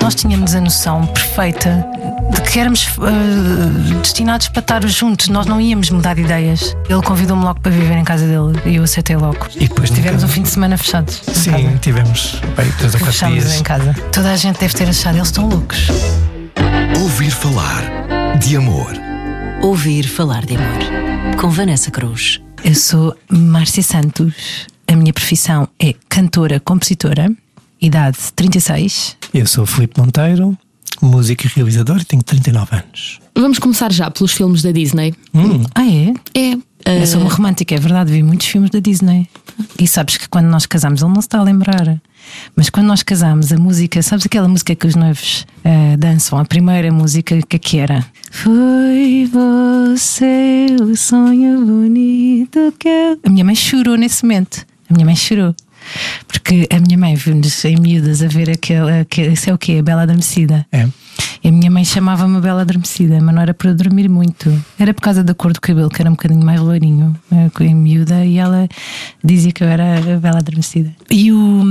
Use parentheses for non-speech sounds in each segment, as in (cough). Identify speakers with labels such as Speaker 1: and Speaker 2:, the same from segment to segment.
Speaker 1: Nós tínhamos a noção perfeita de que éramos uh, destinados para estar juntos, nós não íamos mudar de ideias. Ele convidou-me logo para viver em casa dele e eu aceitei logo.
Speaker 2: E depois
Speaker 1: tivemos
Speaker 2: nunca...
Speaker 1: um fim de semana fechados.
Speaker 2: Sim, tivemos bem, três ou quatro dias.
Speaker 1: em casa. Toda a gente deve ter achado, eles estão loucos.
Speaker 3: Ouvir falar de amor.
Speaker 4: Ouvir falar de amor. Com Vanessa Cruz.
Speaker 1: Eu sou Márcia Santos. A minha profissão é cantora, compositora idade 36.
Speaker 2: Eu sou Filipe Monteiro, músico e realizador e tenho 39 anos.
Speaker 5: Vamos começar já pelos filmes da Disney.
Speaker 1: Hum. Ah, é?
Speaker 5: É.
Speaker 1: Eu sou uma romântica, é verdade, vi muitos filmes da Disney. E sabes que quando nós casamos, ele não se está a lembrar. Mas quando nós casamos, a música, sabes aquela música que os noivos uh, dançam? A primeira música que, que era? Foi você o sonho bonito que eu. A minha mãe chorou nesse momento. A minha mãe chorou. Porque a minha mãe viu-nos em miúdas a ver aquele, aquele. Isso é o quê? A Bela Adormecida.
Speaker 2: É.
Speaker 1: E a minha mãe chamava-me Bela Adormecida, mas não era para dormir muito. Era por causa da cor do cabelo, que era um bocadinho mais loirinho, eh, em miúda, e ela dizia que eu era a Bela Adormecida. E o,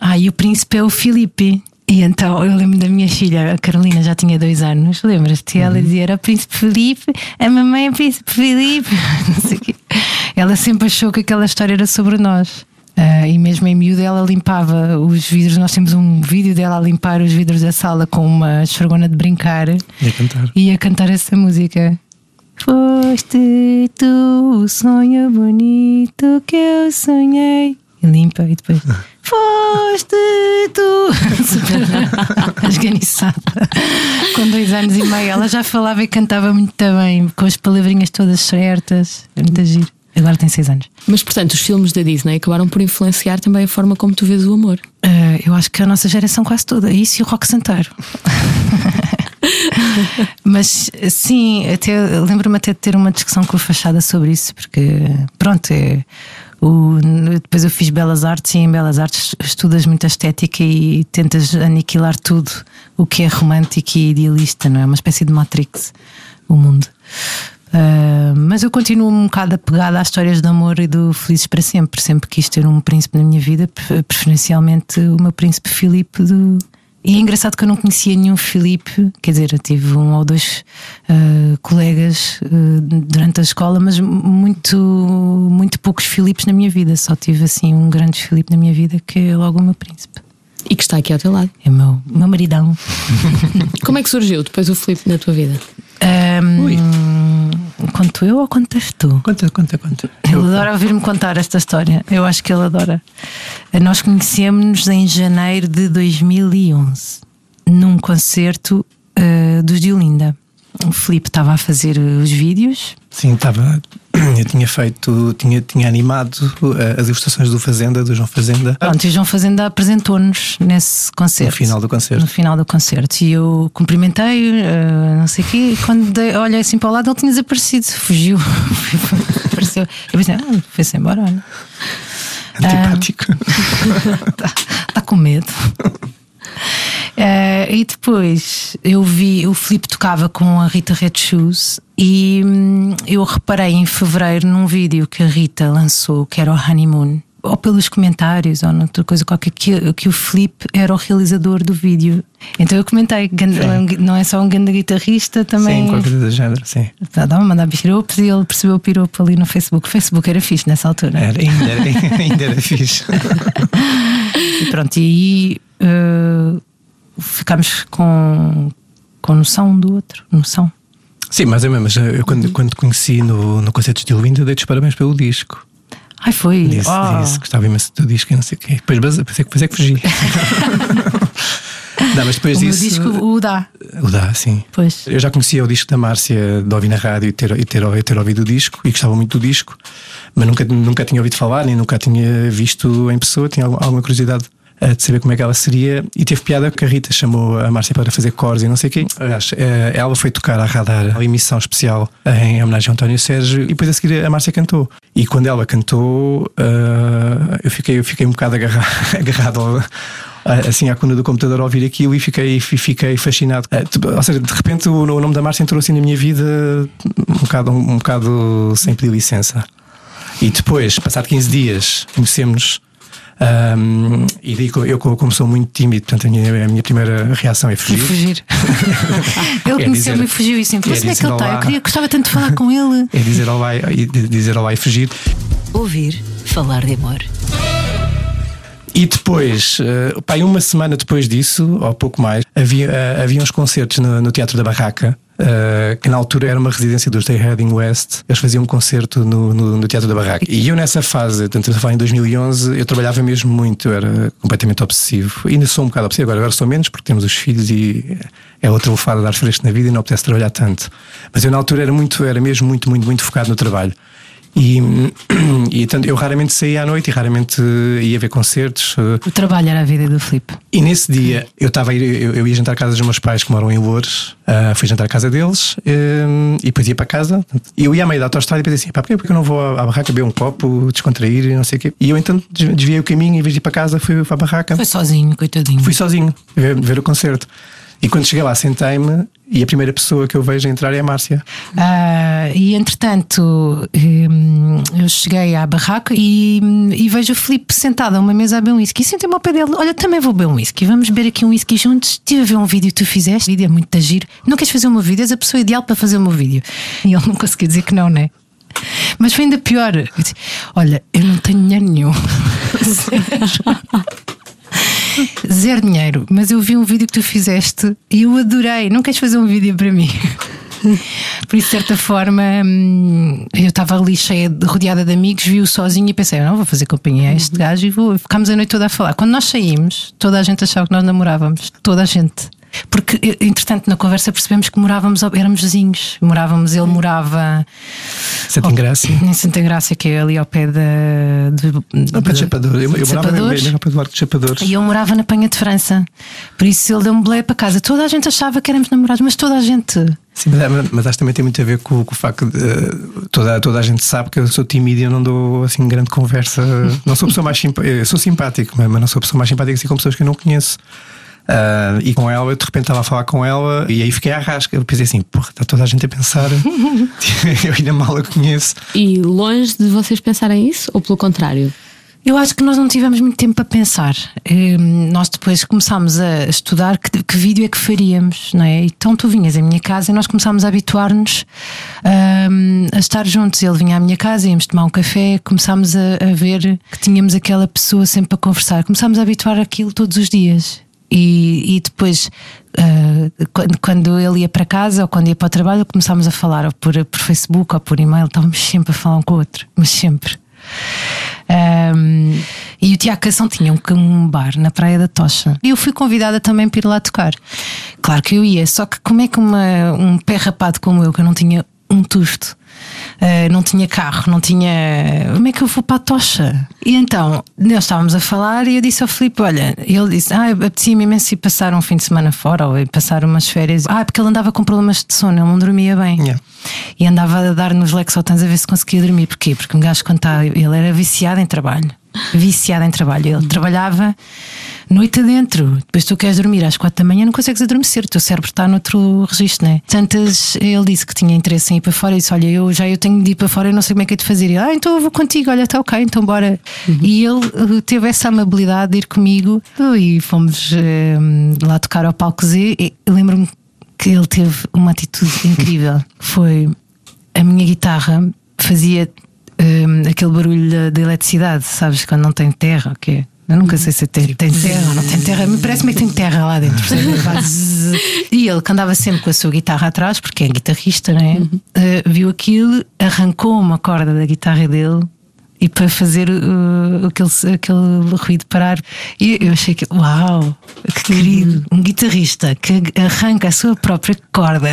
Speaker 1: ah, e o príncipe é o Filipe. E então eu lembro da minha filha, a Carolina já tinha dois anos, lembras-te? Ela uhum. dizia: era o Príncipe Felipe, a mamãe é o Príncipe Felipe. (laughs) Ela sempre achou que aquela história era sobre nós. Uh, e mesmo em miúdo ela limpava os vidros. Nós temos um vídeo dela a limpar os vidros da sala com uma esfregona de brincar
Speaker 2: e a cantar,
Speaker 1: e a cantar essa música. Foste tu o sonho bonito que eu sonhei. E limpa e depois. (laughs) Foste tu! (laughs) Super esganiçada. Com dois anos e meio, ela já falava e cantava muito bem, com as palavrinhas todas certas. É muito giro. Agora tem seis anos.
Speaker 5: Mas, portanto, os filmes da Disney acabaram por influenciar também a forma como tu vês o amor.
Speaker 1: Uh, eu acho que a nossa geração quase toda. Isso e o rock santeiro. (laughs) Mas sim, até lembro-me até de ter uma discussão com a Fachada sobre isso, porque pronto, é, o, depois eu fiz Belas Artes e em Belas Artes estudas muita estética e tentas aniquilar tudo o que é romântico e idealista, não é? Uma espécie de Matrix, o mundo. Uh, mas eu continuo um bocado apegada às histórias de amor e do Felizes para Sempre. Sempre quis ter um príncipe na minha vida, preferencialmente o meu príncipe Filipe. Do... E é engraçado que eu não conhecia nenhum Filipe, quer dizer, eu tive um ou dois uh, colegas uh, durante a escola, mas muito, muito poucos Filipes na minha vida. Só tive assim um grande Filipe na minha vida, que é logo o meu príncipe.
Speaker 5: E que está aqui ao teu lado.
Speaker 1: É o meu, meu maridão. (laughs)
Speaker 5: Como é que surgiu depois o Filipe na tua vida?
Speaker 1: Um, conto eu ou contas tu?
Speaker 2: Conta, conta, conta.
Speaker 1: Ele adora ouvir-me contar esta história. Eu acho que ele adora. Nós conhecemos-nos em janeiro de 2011, num concerto uh, dos Diolinda. O Filipe estava a fazer os vídeos.
Speaker 2: Sim, estava (clears throat) eu tinha feito, tinha, tinha animado eh, as ilustrações do Fazenda, do João Fazenda.
Speaker 1: Pronto, e o João Fazenda apresentou-nos nesse concerto.
Speaker 2: No final do concerto.
Speaker 1: No final do concerto. E eu cumprimentei, uh, não sei o quê, e quando dei, olhei assim para o lado, ele tinha desaparecido, fugiu. (laughs) Apareceu. Eu pensei, ah, foi-se embora, olha.
Speaker 2: Antipático.
Speaker 1: Está (laughs) tá com medo. Uh, e depois eu vi o Filipe tocava com a Rita Red Shoes e hum, eu reparei em fevereiro num vídeo que a Rita lançou, que era o Honeymoon, ou pelos comentários, ou noutra coisa qualquer, que, que o Filipe era o realizador do vídeo. Então eu comentei, não é só um grande guitarrista, também.
Speaker 2: Sim, qualquer coisa do género, sim.
Speaker 1: Estava a mandar piropos e ele percebeu o piropo ali no Facebook. O Facebook era fixe nessa altura.
Speaker 2: Era, ainda, era, (laughs) ainda era fixe. (laughs)
Speaker 1: e pronto, e aí. Uh, ficámos com, com noção do outro, noção.
Speaker 2: Sim, mas é mesmo. Eu quando, quando te conheci no, no concerto de Linda, dei-te os parabéns pelo disco.
Speaker 1: Ai, foi.
Speaker 2: Disse, oh. disse gostava imenso do disco e não sei o quê. Depois depois é que fugi. (laughs) não, mas depois
Speaker 1: o
Speaker 2: disso.
Speaker 1: O disco o dá.
Speaker 2: O dá, sim.
Speaker 1: Pois.
Speaker 2: Eu já conhecia o disco da Márcia de ouvir na rádio e ter, e ter, e ter ouvido o disco e gostava muito do disco, mas nunca, nunca tinha ouvido falar, nem nunca tinha visto em pessoa, tinha alguma curiosidade de saber como é que ela seria. E teve piada que a Rita chamou a Márcia para fazer cores e não sei o quê. Aliás, eh, ela foi tocar a radar a emissão especial em homenagem a António Sérgio e depois a seguir a Márcia cantou. E quando ela cantou, uh, eu, fiquei, eu fiquei um bocado (laughs) agarrado, agarrado assim à cuna do computador a ouvir aquilo e fiquei, fiquei fascinado. Eh, ou seja, de repente o, nome da Márcia entrou assim na minha vida um bocado, um, um bocado sem pedir licença. E depois, passado 15 dias, conhecemos Um, e digo, eu, como sou muito tímido, portanto, a minha, a minha primeira reação é fugir.
Speaker 1: fugir. (laughs) ele
Speaker 2: É
Speaker 1: conheceu-me e fugiu e sempre.
Speaker 2: é
Speaker 1: Mas onde é que ele está? Eu queria, gostava tanto de falar com ele.
Speaker 2: É dizer olá e, dizer olá e fugir.
Speaker 4: Ouvir falar de amor.
Speaker 2: E depois, eh, pá, uma semana depois disso, ou pouco mais, havia, eh, havia uns concertos no, no Teatro da Barraca. Eh, que na altura era uma residência dos Stay Heading West, eles faziam um concerto no, no, no Teatro da Barraca. E eu nessa fase, tanto a falar em 2011, eu trabalhava mesmo muito, eu era completamente obsessivo. Ainda sou um bocado obsessivo, agora, agora sou menos porque temos os filhos e é outra lefada dar fresco na vida e não apetece trabalhar tanto. Mas eu na altura era muito, era mesmo muito, muito, muito focado no trabalho. E, (clears throat) e tanto, eu raramente saía à noite e raramente ia ver concertos. eh,
Speaker 1: O trabalho era a vida do Filipe.
Speaker 2: E nesse dia eu estava eu, eu ia jantar à casa dos meus pais que moram em Loures, ah, fui jantar à casa deles eh, e depois ia para casa. E eu ia à meio da autostrada e pensei assim: pá, porquê porque eu não vou à, à barraca beber um copo, descontrair e não sei o quê. E eu então des- desviei o caminho e em vez de ir para casa fui para a barraca.
Speaker 1: Foi sozinho, coitadinho.
Speaker 2: Fui sozinho ver, ver o concerto. E quando cheguei lá, sentei-me e a primeira pessoa que eu vejo entrar é a Márcia.
Speaker 1: Ah, e entretanto, hum, eu cheguei à barraca e, e vejo o Filipe sentado a uma mesa a beber um whisky. E sentei-me ao pé dele: Olha, também vou beber um whisky. Vamos beber aqui um whisky juntos. Estive a ver um vídeo que tu fizeste. O vídeo é muito giro. Não queres fazer o meu vídeo? És a pessoa ideal para fazer o meu vídeo. E ele não conseguiu dizer que não, né? Mas foi ainda pior. Eu disse, Olha, eu não tenho dinheiro nenhum. (laughs) Zero dinheiro, mas eu vi um vídeo que tu fizeste e eu adorei. Não queres fazer um vídeo para mim? (laughs) Por isso, de certa forma, hum, eu estava ali cheia, de, rodeada de amigos, vi-o sozinho e pensei: não, vou fazer companhia a este gajo e vou. Ficámos a noite toda a falar. Quando nós saímos, toda a gente achava que nós namorávamos. Toda a gente. Porque, eh, entretanto, na conversa percebemos que morávamos, éramos vizinhos. Morávamos, ele morava
Speaker 2: Santa Ingrácia. (laughs)
Speaker 1: em Santa Graça, que é ali ao pé da. De,
Speaker 2: pé de Chapador. Eu, eu
Speaker 1: de
Speaker 2: morava ao pé do Arco de Chapadores.
Speaker 1: E eu morava na Penha de França. Por isso ele deu-me boleia para casa. Toda a gente achava que éramos namorados, mas toda a gente.
Speaker 2: Sim, mas, mas acho que também tem muito a ver com, com o facto de eh, toda, toda a gente sabe que eu sou tímido e eu não dou assim grande conversa. (laughs) Não sou a pessoa mais simpática, eu sou simpático, mas não sou a pessoa mais simpática assim com pessoas que eu não conheço. Ah, e com ela, eu de repente estava a falar com ela e aí fiquei à rasca. Eu pensei assim: porra, está toda a gente a pensar, (laughs) (laughs) eu ainda mal a conheço.
Speaker 5: E longe de vocês pensarem isso, ou pelo contrário?
Speaker 1: Eu acho que nós não tivemos muito tempo para pensar. Hum, nós depois começámos a estudar que, que vídeo é que faríamos, não é? Então tu vinhas à minha casa e nós começámos a habituar-nos hum, a estar juntos. Ele vinha à minha casa, íamos tomar um café, começámos a, a ver que tínhamos aquela pessoa sempre a conversar. Começámos a habituar aquilo todos os dias. E, e depois, ah, quando, quando ele ia para casa ou quando ia para o trabalho, começámos a falar ou por, por Facebook ou por e-mail. Estávamos sempre a falar um com o outro, mas sempre. Um, e o Tiago Cação tinha um bar na Praia da Tocha. E eu fui convidada também para ir lá tocar. Claro que eu ia, só que como é que uma, um pé rapado como eu, que eu não tinha um tusto, uh, não tinha carro, não tinha. Como é que eu vou para a tocha? E então, nós estávamos a falar e eu disse ao Filipe: Olha, ele disse, ah, apetecia-me imenso ir passar um fim de semana fora ou passar umas férias. Ah, porque ele andava com problemas de sono, ele não dormia bem.
Speaker 2: Yeah.
Speaker 1: E andava a dar nos Lexotans a ver se conseguia dormir. Porquê? Porque um gajo, quando está, ele era viciado em trabalho. Viciado em trabalho. Ele trabalhava noite adentro. Depois tu queres dormir às quatro da manhã, não consegues adormecer. O teu cérebro está noutro registro, né? Tantas, ele disse que tinha interesse em ir para fora. E disse: Olha, eu já eu tenho de ir para fora, eu não sei como é que é de fazer. E, ele, ah, então eu vou contigo. Olha, está ok, então bora. E ele eh, teve essa amabilidade de ir comigo e fomos eh, lá tocar ao palco Z. Lembro-me que ele teve uma atitude incrível. (laughs) Foi a minha guitarra fazia hum, aquele barulho da, da eletricidade, sabes? Quando não tem terra, o quê? Eu nunca sei se tem, tem terra ou não tem terra. Me parece-me que tem terra lá dentro. (laughs) e ele, que andava sempre com a sua guitarra atrás, porque é guitarrista, né? Eh, viu aquilo, arrancou uma corda da guitarra dele. E para fazer uh, aquele, aquele ruído parar, e eu achei que, uau, que querido, um guitarrista que arranca a sua própria corda.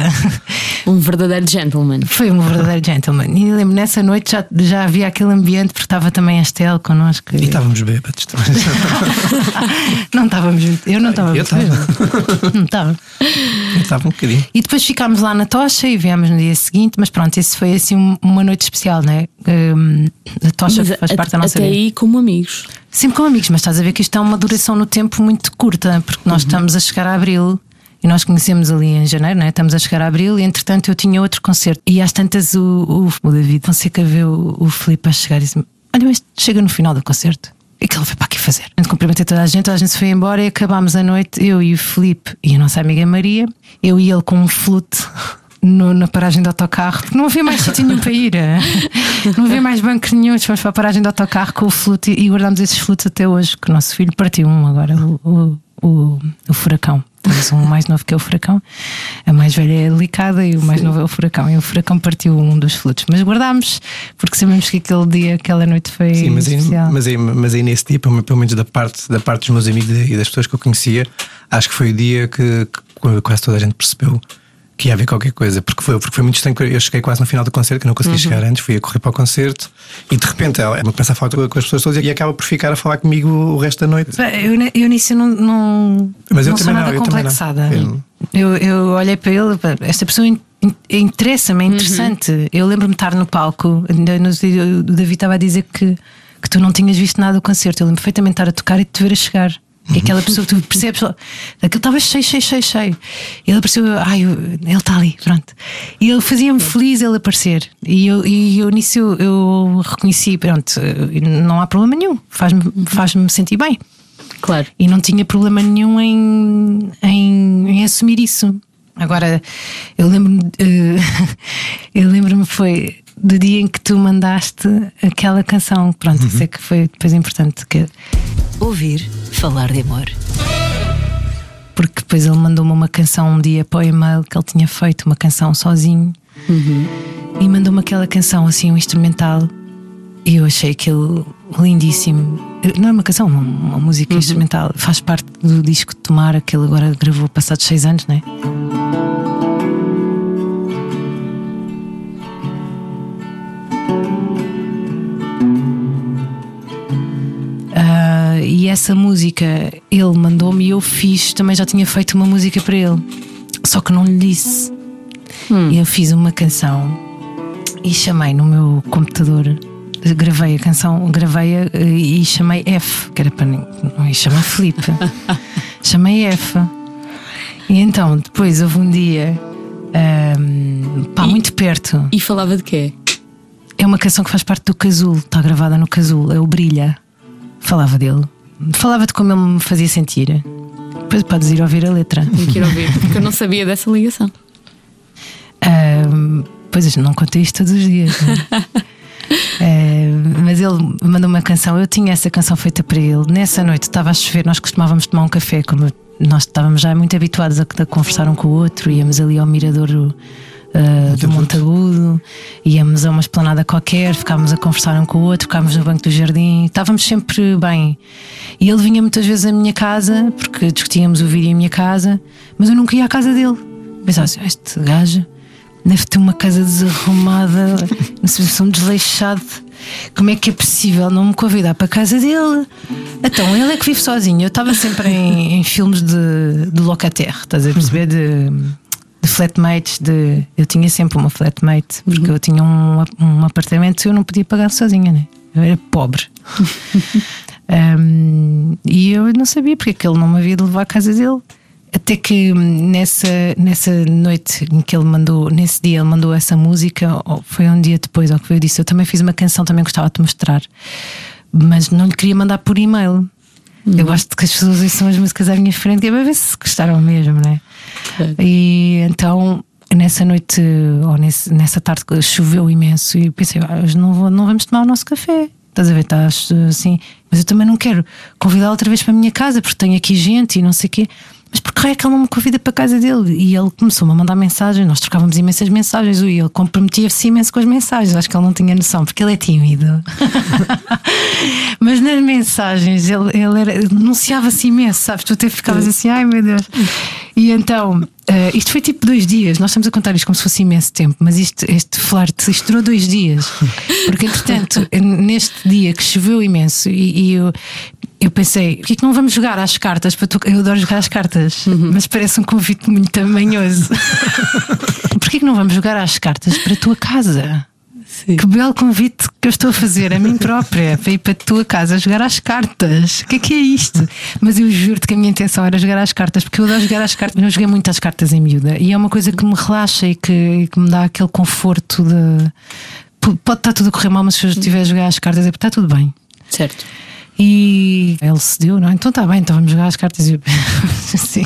Speaker 5: Um verdadeiro gentleman.
Speaker 1: Foi um verdadeiro gentleman. E lembro nessa noite já, já havia aquele ambiente, porque estava também a Estel connosco.
Speaker 2: E estávamos bêbados. (laughs)
Speaker 1: não estávamos. Eu não estava.
Speaker 2: Eu estava. (laughs)
Speaker 1: Não estava.
Speaker 2: Eu estava um bocadinho.
Speaker 1: E depois ficámos lá na tocha e viemos no dia seguinte, mas pronto, isso foi assim um- uma noite especial, né? Hum, a tocha
Speaker 5: Mas
Speaker 1: faz
Speaker 5: a-
Speaker 1: parte da nossa
Speaker 5: até
Speaker 1: vida.
Speaker 5: aí como amigos.
Speaker 1: Sempre com amigos, mas estás a ver que isto é uma duração no tempo muito curta, porque nós estamos a chegar a abril. E nós conhecemos ali em janeiro, né? estamos a chegar a abril, e entretanto eu tinha outro concerto. E às tantas o, o, o David Fonseca vê o, o Filipe a chegar e disse: Olha, mas chega no final do concerto. O que ele veio para aqui fazer? Cumprimentei toda a gente, toda a gente se foi embora e acabámos a noite, eu e o Felipe e a nossa amiga Maria, eu e ele com um flute. (laughs) no- na paragem de autocarro, porque não havia mais sítio nenhum para ir, eh. não havia mais banco nenhum. Fomos para a paragem de autocarro com o flute e guardámos esses flutes até hoje. Que o nosso filho partiu um agora, o, o, o, o furacão. Temos um mais novo que é o furacão, a mais velha é a delicada e o mais novo é o furacão. E o furacão partiu um dos flutes, mas guardámos porque sabemos que aquele dia, aquela noite foi
Speaker 2: Sim, mas aí,
Speaker 1: especial.
Speaker 2: mas, aí, mas aí nesse dia, pelo pelo menos da parte, da parte dos meus amigos e das pessoas que eu conhecia, acho que foi o dia que, que quase toda a gente percebeu que ia haver qualquer coisa, porque foi, porque foi muito estranho. Eu cheguei quase no final do concerto, que não consegui chegar antes, fui a correr para o concerto e de repente ela ela começa a falar com as pessoas todas e acaba por ficar a falar comigo o resto da noite.
Speaker 1: Eu, eu nisso não, não,
Speaker 2: Mas eu
Speaker 1: não sou
Speaker 2: também
Speaker 1: nada
Speaker 2: não, eu também não.
Speaker 1: complexada.
Speaker 2: Eu-
Speaker 1: Eu, eu olhei para ele, esta pessoa in- in- interessa-me, é interessante. Eu lembro-me de estar no palco, o David estava a dizer que, que tu não tinhas visto nada do concerto. Eu lembro perfeitamente de estar a tocar e de te ver a chegar. E aquela pessoa que tu percebes, aquilo estava cheio, cheio, cheio, cheio. Ele apareceu, ai, eu- ele está ali, pronto. E ele fazia-me feliz ele aparecer. E eu, e eu nisso eu, eu reconheci, pronto, não há problema nenhum, faz-me faz sentir bem.
Speaker 5: Claro.
Speaker 1: E não tinha problema nenhum em, em, em assumir isso. Agora, eu lembro-me, (laughs) eu lembro-me foi do dia em que tu mandaste aquela canção. Pronto, isso é que foi depois importante. Que,
Speaker 4: Ouvir falar de amor.
Speaker 1: porque depois ele mandou-me uma canção um dia para o e-mail que ele tinha feito, uma canção sozinho. E mandou-me aquela canção assim, um instrumental. E eu achei aquilo lindíssimo. Não é uma canção, uma, uma música instrumental. Faz parte do disco de Tomara que ele agora gravou passados seis anos, não é? Essa música ele mandou-me e eu fiz, também já tinha feito uma música para ele, só que não lhe disse. E eu fiz uma canção e chamei no meu computador, gravei a canção, gravei-a eh, e chamei F, que era para não ia chamar Felipe, (laughs) chamei F. E então, depois houve um dia, ahm, pá,
Speaker 5: E-
Speaker 1: muito perto.
Speaker 5: E falava de quê?
Speaker 1: É uma canção que faz parte do Casulo, está gravada no Casulo, é o Brilha. Falava dele, falava de como ele me fazia sentir. Depois podes ir ouvir a letra.
Speaker 5: Tenho que ir ouvir, porque eu não sabia dessa ligação.
Speaker 1: Ahm, pois não contei isto todos os dias. (laughs) Ahm, mas ele mandou uma canção. Eu tinha essa canção feita para ele. Nessa noite estava a chover. Nós costumávamos tomar um café, como nós estávamos já muito habituados a, a conversar um com o outro. Íamos ali ao mirador ah, do Montagudo, íamos a uma esplanada qualquer, ficávamos a conversar um com o outro, ficávamos no banco do jardim. Estávamos sempre bem. E ele vinha muitas vezes à minha casa, porque discutíamos o vídeo em minha casa, mas eu nunca ia à casa dele. Pensava assim: este gajo deve ter uma casa desarrumada, (laughs) uma situação desleixada. Como é que é possível não me convidar para a casa dele? Então, ele é que vive sozinho. Eu estava sempre em, em filmes de, de locataire, estás a perceber? De, de flatmates. De, eu tinha sempre uma flatmate, porque eu tinha um, um apartamento e eu não podia pagar sozinha, né? Eu era pobre. (laughs) Um, e eu não sabia porque é que ele não me havia de levar à casa dele. Até que hum, nessa, nessa noite em que ele mandou, nesse dia ele mandou essa música, foi um dia depois, ao que eu disse, eu também fiz uma canção, também gostava de te mostrar, mas não lhe queria mandar por e-mail. Eu gosto que as pessoas ouçam as músicas à minha frente, que é para ver se gostaram mesmo, né?
Speaker 5: Claro.
Speaker 1: E então nessa noite, ou nesse, nessa tarde, choveu imenso e pensei, "Ah, hoje não, vou, não vamos tomar o nosso café. Estás a ver? Estás assim, mas eu também não quero convidá-lo outra vez para a minha casa porque tenho aqui gente e não sei o quê. Mas por que é que ele não me convida para a casa dele? E ele começou-me a mandar mensagens, nós trocávamos imensas mensagens, e ele comprometia-se imenso com as mensagens. Acho que ele não tinha noção, porque ele é tímido. (laughs) Mas nas mensagens ele, ele denunciava-se imenso, sabes? Tu até ficavas assim, ai meu Deus. E então, eh, isto foi tipo dois dias. Nós estamos a contar isto como se fosse imenso tempo, mas isto, este flerte isto durou dois dias. Porque entretanto, (laughs) neste dia que choveu imenso, e, e eu, eu pensei, porquê que não vamos jogar às cartas? Para tu... Eu adoro jogar às cartas, mas parece um convite muito tamanhoso. (laughs) porquê que não vamos jogar às cartas para a tua casa? Que belo convite que eu estou a fazer a mim própria para ir para a tua casa jogar às cartas. O que é que é isto? Mas eu juro-te que a minha intenção era jogar às cartas, porque eu adoro jogar às cartas. Eu joguei muito às cartas em miúda e é uma coisa que me relaxa e que, que me dá aquele conforto de. Pode estar tudo a correr mal, mas se eu estiver a jogar às cartas é porque está tudo bem.
Speaker 5: Certo.
Speaker 1: E ele cedeu, não? Então está bem, então vamos jogar as cartas. E eu, (laughs) Sim.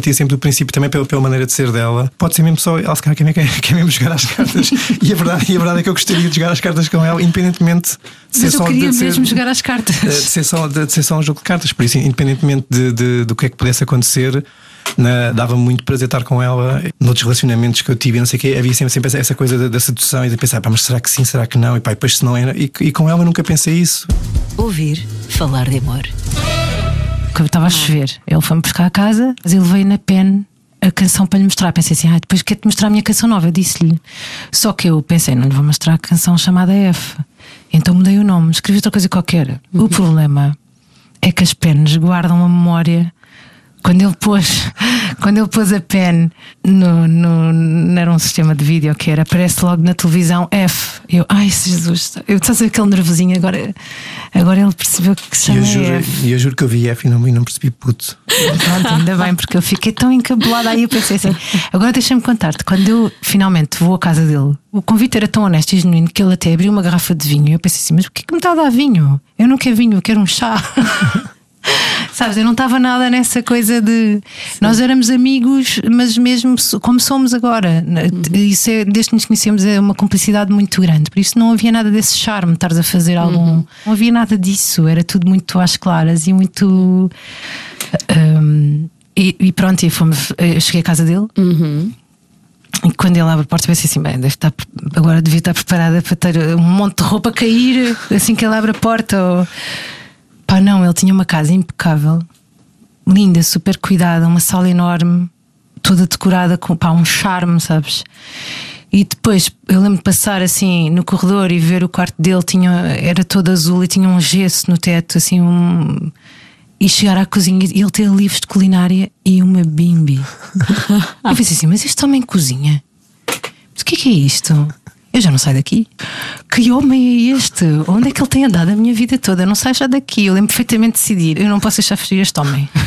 Speaker 2: Tinha sempre do princípio, também pela, pela maneira de ser dela, pode ser mesmo só ela se calhar quer, quer, quer mesmo jogar as cartas. (laughs) e, a verdade, e a verdade é que eu gostaria de jogar as cartas com ela, independentemente de ser
Speaker 1: Mas eu
Speaker 2: só
Speaker 1: queria
Speaker 2: de ser,
Speaker 1: mesmo jogar as cartas.
Speaker 2: de ser só, de, de ser só um jogo de cartas. Por isso, independentemente de, de- do que é que pudesse acontecer, na- dava muito prazer estar com ela. Noutros relacionamentos que eu tive, e não sei o quê, havia sempre, sempre essa- coisa da, da sedução e de pensar, pá, mas será que sim, será que não? E pá, e depois se não era. E, e com ela nunca pensei isso.
Speaker 4: Ouvir falar de amor.
Speaker 1: que estava a chover. Ele foi-me buscar a casa, mas ele veio na pen a canção para lhe mostrar. Pensei assim, ah, depois quero-te mostrar a minha canção nova. Eu disse-lhe. Só que eu pensei, não lhe vou mostrar a canção chamada F. Então mudei o nome, escrevi outra coisa qualquer. O problema é que as penas guardam uma memória. Quando ele pôs, quando ele pôs a pen no, no, não era um sistema de vídeo que era, aparece logo na televisão F. Eu, ai Jesus, eu estás a ver aquele nervosinho, agora, agora ele percebeu que se
Speaker 2: E
Speaker 1: chama
Speaker 2: eu juro,
Speaker 1: F.
Speaker 2: e eu juro que eu vi F e não, e não percebi puto.
Speaker 1: Pronto, ainda bem, porque eu fiquei tão encabulada aí. Eu pensei assim: agora deixa-me contar-te. Quando eu finalmente vou à casa dele, o convite era tão honesto e genuíno que ele até abriu uma garrafa de vinho. E eu pensei assim: mas porquê que me está a dar vinho? Eu não quero vinho, eu quero um chá. Sabes, eu não estava nada nessa coisa de. Nós éramos amigos, mas mesmo como somos agora. Isso é, desde que nos conhecemos, é uma cumplicidade muito grande. Por isso não havia nada desse charme, de estares a fazer algum. Não havia nada disso. Era tudo muito às claras e muito. Um, e, e pronto, e fomos, eu cheguei à casa dele. E quando ele abre a porta, eu pensei assim: bem, deve estar, agora devia estar preparada para ter um monte de roupa a cair assim que ele abre a porta. Ou... Pá, não, ele tinha uma casa impecável, linda, super cuidada, uma sala enorme, toda decorada com pá, um charme, sabes? E depois eu lembro de passar assim no corredor e ver o quarto dele tinha, era todo azul e tinha um gesso no teto, assim, um. E chegar à cozinha e ele ter livros de culinária e uma bimbi. (laughs) eu pensei assim, mas este homem cozinha? Mas o que é que é isto? Eu já não saio daqui. Que homem é este? Onde é que ele tem andado a minha vida toda? Eu não saio já daqui. Eu lembro perfeitamente de decidir. Eu não posso deixar fugir este homem. (laughs)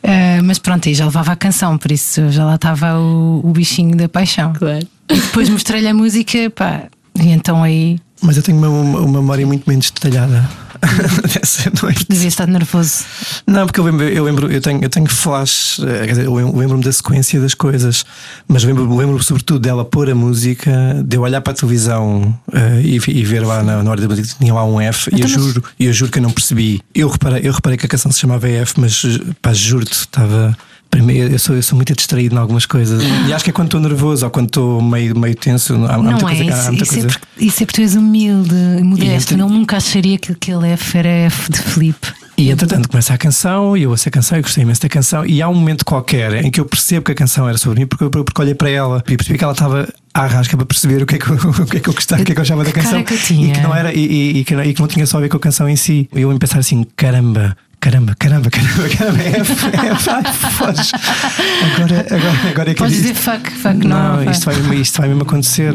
Speaker 1: Eh, mas pronto, aí já levava a canção, por isso já lá estava o, o bichinho da paixão.
Speaker 5: Claro.
Speaker 1: E depois mostrei-lhe a música, pá, e então aí
Speaker 2: Mas eu tenho uma, uma, uma memória muito menos detalhada (laughs) dessa noite.
Speaker 1: devia estar nervoso.
Speaker 2: Não, porque eu lembro, eu, lembro, eu tenho, eu tenho flash, eh, eu lem- lembro-me da sequência das coisas, mas lembro- lembro-me sobretudo dela pôr a música, de eu olhar para a televisão eh, e, e ver lá na, na hora da música que tinha lá um F, e eu
Speaker 1: Então, mas-
Speaker 2: juro, e eu juro que eu não percebi. Eu reparei, eu reparei que a canção se chamava F, mas pá, juro-te, estava. Primeiro, eu sou, eu sou muito distraído em algumas coisas. E acho que é quando estou nervoso ou quando estou meio, meio tenso. Há, há muita
Speaker 1: Não é
Speaker 2: coisa, há
Speaker 1: isso. é,
Speaker 2: coisa.
Speaker 1: porque, isso é porque tu és humilde e modesto. Não nunca acharia que aquele F era F de Felipe.
Speaker 2: E entretanto começa a canção e eu ouço a canção e gostei imenso da canção. E há um momento qualquer em que eu percebo que a canção era sobre mim porque eu porque olhei para ela e percebi que ela estava à rasca para perceber o que é que, eu- (laughs) o que, é que eu gostava, o que é que eu achava da canção.
Speaker 1: que eu tinha.
Speaker 2: E que não era e, e- e que, não- e que não tinha só a ver com a canção em si. E eu ia pensar assim: caramba. Caramba, caramba, caramba, caramba, é, é, vai, foges. Agora, agora, agora é que
Speaker 1: Podes dizer fuck, fuck,
Speaker 2: Não,
Speaker 1: não.
Speaker 2: isto, vai, isto vai mesmo acontecer.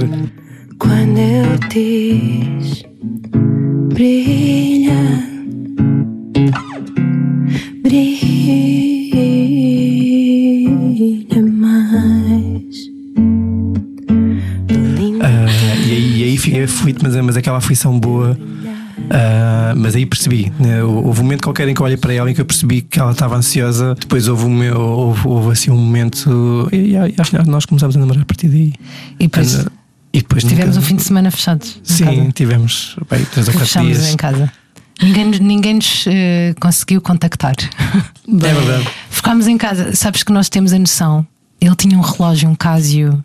Speaker 6: Quando eu diz brilha, brilha mais.
Speaker 2: Ah, e aí, e aí fiquei aflito, mas, mas aquela aflição boa. Ah, mas aí percebi, né, houve um momento qualquer em que eu olhei para ela e que eu percebi que ela estava ansiosa. Depois houve, um meu, houve, houve assim um momento e, acho que nós começámos a namorar a partir daí.
Speaker 1: E depois
Speaker 2: e depois
Speaker 1: tivemos
Speaker 2: nunca-
Speaker 1: um fim de semana fechados. em
Speaker 2: Sim,
Speaker 1: casa.
Speaker 2: tivemos bem, três ou quatro
Speaker 1: Fechámos
Speaker 2: dias.
Speaker 1: em casa. Ninguém, nos- ninguém nos eh, conseguiu contactar. (laughs)
Speaker 2: É verdade.
Speaker 1: Ficámos em casa. Sabes que nós temos a noção. Ele tinha um relógio, um Casio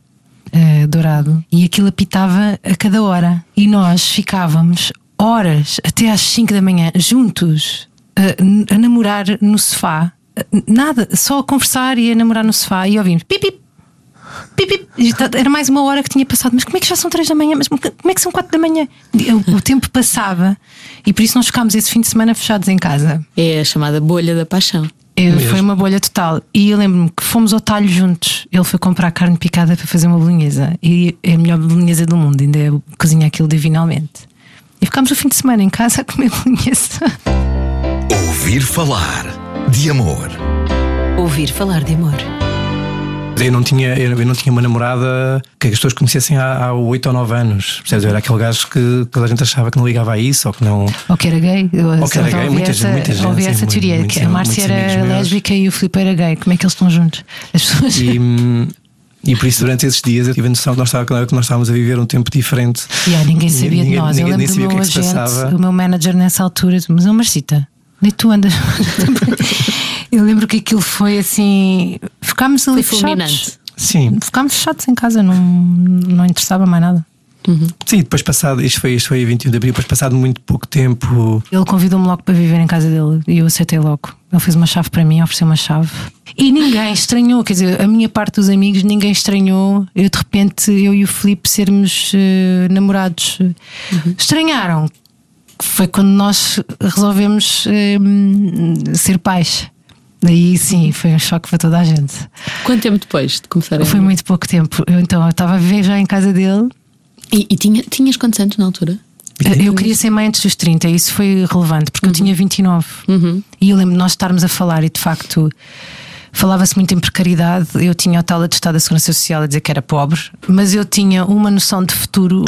Speaker 1: eh, dourado, e aquilo apitava a cada hora. E nós ficávamos horas até às 5 da manhã juntos n- a namorar no sofá. Nada, só a conversar e a namorar no sofá e ouvimos pip, pip, Pip, tá- Era mais uma hora que tinha passado. Mas como é que já são três da manhã? Mas como é que são quatro da manhã? O, tempo passava e por isso nós ficámos esse fim de semana fechados em casa.
Speaker 5: É a chamada bolha da paixão.
Speaker 1: Eu- foi uma bolha total. E eu lembro-me que fomos ao talho juntos. Ele foi comprar carne picada para fazer uma bolonhesa. E é a melhor bolonhesa do mundo. Ainda é cozinha aquilo divinalmente. E ficámos o fim de semana em casa a comer (laughs) bolonhesa.
Speaker 3: Ouvir falar de amor.
Speaker 4: Ouvir falar de amor.
Speaker 2: Eu não tinha, eu não tinha uma namorada que as pessoas conhecessem há, há 8 ou 9 anos. Percebes? Eu era aquele gajo que toda a gente achava que não ligava a isso ou que não.
Speaker 1: Ou que era gay.
Speaker 2: Ou que era gay, muita gente- muita gente,
Speaker 1: Ouvi essa
Speaker 2: muito-
Speaker 1: teoria,
Speaker 2: muitos-
Speaker 1: que a Márcia era
Speaker 2: meus.
Speaker 1: lésbica e o Filipe era gay. Como é que eles estão juntos? As pessoas.
Speaker 2: E, hum, e por isso, durante esses dias, eu tive a noção que nós, estava- que nós estávamos a viver um tempo diferente.
Speaker 1: Yeah, ninguém sabia
Speaker 2: Ninguém-
Speaker 1: de nós.
Speaker 2: ninguém-
Speaker 1: eu
Speaker 2: nem
Speaker 1: lembro do
Speaker 2: sabia o
Speaker 1: meu
Speaker 2: que é que se
Speaker 1: agente,
Speaker 2: passava.
Speaker 1: o meu manager nessa altura, mas ô Marcita, nem tu andas. (laughs) eu lembro que aquilo foi assim. Ficámos ali
Speaker 5: Foi
Speaker 1: fechados.
Speaker 5: fulminante.
Speaker 2: Sim,
Speaker 1: Ficámos fechados em casa, não, não interessava mais nada.
Speaker 2: Sim, depois passado, isto foi, isto foi 21 de abril, depois passado muito pouco tempo.
Speaker 1: Ele convidou-me logo para viver em casa dele e eu aceitei logo. Ele fez uma chave para mim, ofereceu uma chave. E ninguém estranhou, quer dizer, a minha parte dos amigos, ninguém estranhou. Eu de repente, eu e o Filipe sermos eh, namorados. Estranharam. Foi quando nós resolvemos eh, ser pais. Daí sim, foi um choque para toda a gente.
Speaker 5: Quanto tempo depois de começar a.
Speaker 1: Foi muito pouco tempo. Eu, então, eu estava a viver já em casa dele.
Speaker 5: E, e tinha, tinhas quantos anos na altura?
Speaker 1: Eu queria ser mãe antes dos 30 e isso foi relevante porque eu tinha 29. E eu lembro de nós estarmos a falar e de facto falava-se muito em precariedade. Eu tinha o tal atestado da Segurança Social a dizer que era pobre, mas eu tinha uma noção de futuro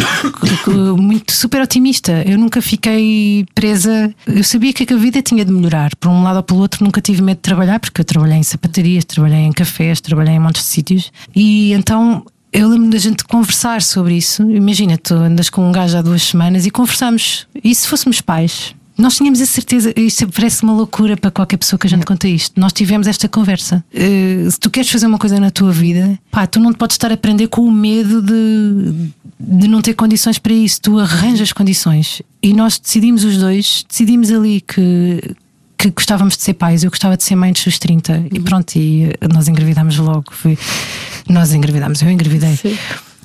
Speaker 1: muito super otimista. Eu nunca fiquei presa. Eu sabia que a vida tinha de melhorar. Por um lado ou pelo outro, nunca tive medo de trabalhar porque eu trabalhei em sapatarias, trabalhei em cafés, trabalhei em montes de sítios. E então eu lembro da gente conversar sobre isso. Imagina, tu andas com um gajo há duas semanas e conversamos. E se fôssemos pais? Nós tínhamos a certeza, isto parece uma loucura para qualquer pessoa que a gente conta isto. Nós tivemos esta conversa. Eh, se tu queres fazer uma coisa na tua vida, pá, tu não te podes estar a aprender com o medo de, de não ter condições para isso. Tu arranjas condições. E nós decidimos os dois, decidimos ali que, que gostávamos de ser pais. Eu gostava de ser mãe dos 30. E pronto, e eh, nós engravidámos logo. Foi, nós engravidámos, eu engravidei.
Speaker 5: Sim.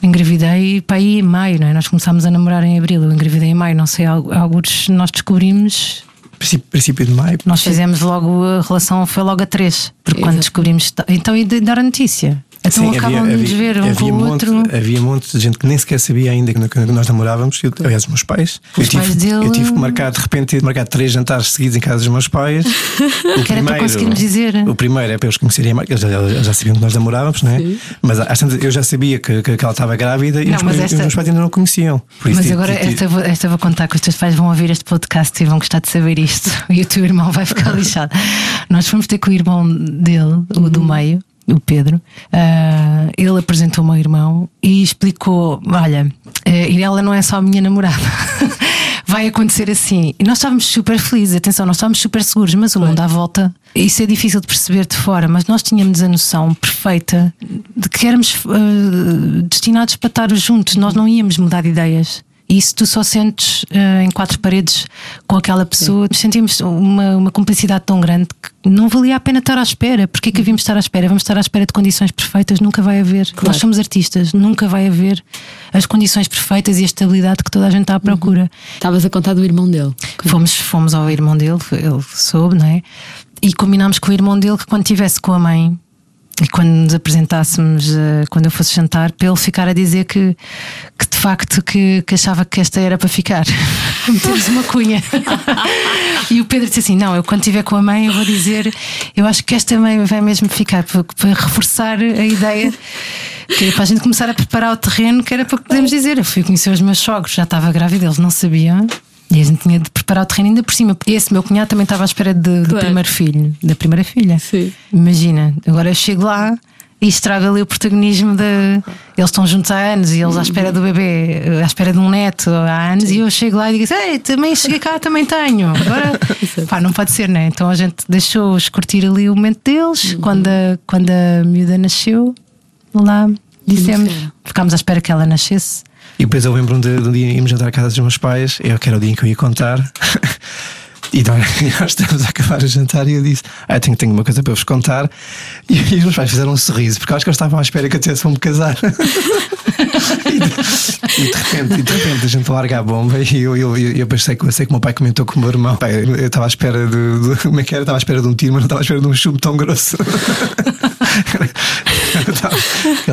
Speaker 1: Engravidei para aí em maio, não é? Nós começámos a namorar em abril, eu engravidei em maio, não sei, al- alguns nós descobrimos,
Speaker 2: Princípio, princípio de maio.
Speaker 1: nós fizemos logo a relação, foi logo a três, porque quando descobrimos, então e dar a notícia. Então
Speaker 2: Sim,
Speaker 1: acabam de nos ver um
Speaker 2: havia
Speaker 1: com o
Speaker 2: monte,
Speaker 1: outro.
Speaker 2: havia monte de gente que nem sequer sabia ainda que, nós namorávamos. Eu, aliás, os meus pais.
Speaker 1: Os
Speaker 2: eu, tive,
Speaker 1: pais dele-
Speaker 2: eu tive que marcar, de repente, marcar três jantares seguidos em casa dos meus pais. O (laughs)
Speaker 1: Que era para conseguirmos dizer.
Speaker 2: O primeiro é para eles conhecerem a marca. Eles já, eles já sabiam que nós namorávamos, não é?
Speaker 5: Sim.
Speaker 2: Mas às tantas, eu já sabia que, que, que ela estava grávida e
Speaker 1: Não,
Speaker 2: os,
Speaker 1: mas
Speaker 2: meus-
Speaker 1: esta-
Speaker 2: os meus pais ainda não conheciam. Por isso
Speaker 1: Mas
Speaker 2: tive-
Speaker 1: agora
Speaker 2: tive-
Speaker 1: esta, vou- esta vou contar que os teus pais vão ouvir este podcast e vão gostar de saber isto. (laughs) E o teu irmão vai ficar (laughs) lixado. Nós fomos ter com o irmão dele, o do meio, o Pedro. Ah, ele apresentou o meu irmão e explicou: olha, eh, ela não é só a minha namorada. (laughs) Vai acontecer assim. E nós estávamos super felizes, atenção, nós estávamos super seguros, mas o mundo à volta, isso é difícil de perceber de fora, mas nós tínhamos a noção perfeita de que éramos ah, destinados para estar juntos, nós não íamos mudar de ideias. E se tu só sentes ah, em quatro paredes com aquela pessoa, sentimos uma, uma cumplicidade tão grande que não valia a pena estar à espera. Porquê que havíamos de estar à espera? Vamos estar à espera de condições perfeitas? Nunca vai haver. Nós somos artistas, nunca vai haver as condições perfeitas e a estabilidade que toda a gente está à procura.
Speaker 5: Estavas a contar do irmão dele.
Speaker 1: Fomos, fomos ao irmão dele, ele soube, não é? E combinámos com o irmão dele que quando estivesse com a mãe e quando nos apresentássemos, eh, quando eu fosse jantar, ele ficar a dizer que, que de facto que, que achava que esta era para ficar. (laughs) Metemos uma cunha. (laughs) e o Pedro disse assim: Não, eu quando estiver com a mãe, eu vou dizer, eu acho que esta mãe vai mesmo ficar, para, para reforçar a ideia. Que é para a gente começar a preparar o terreno, que era para podermos dizer. Eu fui conhecer os meus sogros, já estava grávida, eles não sabiam. E a gente tinha de preparar o terreno ainda por cima. Esse meu cunhado também estava à espera de- do
Speaker 5: Claro.
Speaker 1: primeiro filho, da primeira filha.
Speaker 5: Sim.
Speaker 1: Imagina, agora eu chego lá e estrago ali o protagonismo de. Eles estão juntos há anos e eles à espera do bebê, à espera de um neto há anos, e eu chego lá e digo assim: Ei, também cheguei cá, também tenho. Agora, (laughs) pá, não pode ser, né? Então a gente deixou-os curtir ali o momento deles. Quando, a, quando a miúda nasceu, lá dissemos, ficámos à espera que ela nascesse.
Speaker 2: E depois eu lembro-me de, de um dia irmos jantar à casa dos meus pais, eu que era o dia em que eu ia contar. (laughs) (laughs) E nós, estamos a acabar o jantar e eu disse: Ah, tenho, tenho uma coisa para vos contar. E, e os meus pais fizeram um sorriso, porque eu acho que eles estavam à espera que eu tivesse me casar. (laughs) e, de, e de repente, e de repente a gente larga a bomba e eu, eu, eu, eu pensei que que o meu pai comentou com o meu irmão. Pai, eu estava à espera de. Como é que era? Estava à espera de um tiro, mas não estava à espera de um chumbo tão grosso.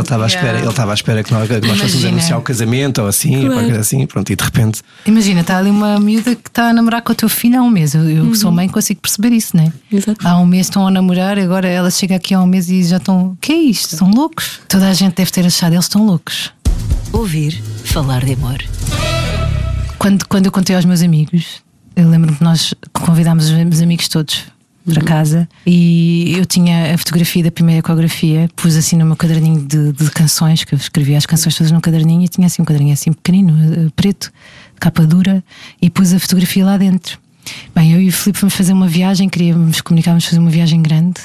Speaker 2: Ele estava à espera, ele estava à espera que nós, que nós fôssemos anunciar o casamento ou assim,
Speaker 5: Claro.
Speaker 2: qualquer coisa assim, pronto, e de repente.
Speaker 1: Imagina, está ali uma miúda que está a namorar com o teu filho há um mês. Eu, eu que sou mãe consigo perceber isso, né?
Speaker 5: Exato.
Speaker 1: Há um mês estão a namorar, agora ela chega aqui há um mês e já estão. O que é isto? Estão loucos? Toda a gente deve ter achado, eles estão loucos.
Speaker 4: Ouvir falar de amor.
Speaker 1: Quando, quando eu contei aos meus amigos, eu lembro-me que nós convidámos os meus amigos todos para casa e eu tinha a fotografia da primeira ecografia, pus assim no meu caderninho de, de canções, que eu escrevia as canções todas no caderninho e tinha assim um caderninho assim pequenino, eh, preto, capa dura, e pus a fotografia lá dentro. Bem, eu e o Filipe fomos fazer uma viagem, queríamos comunicarmos fazer uma viagem grande.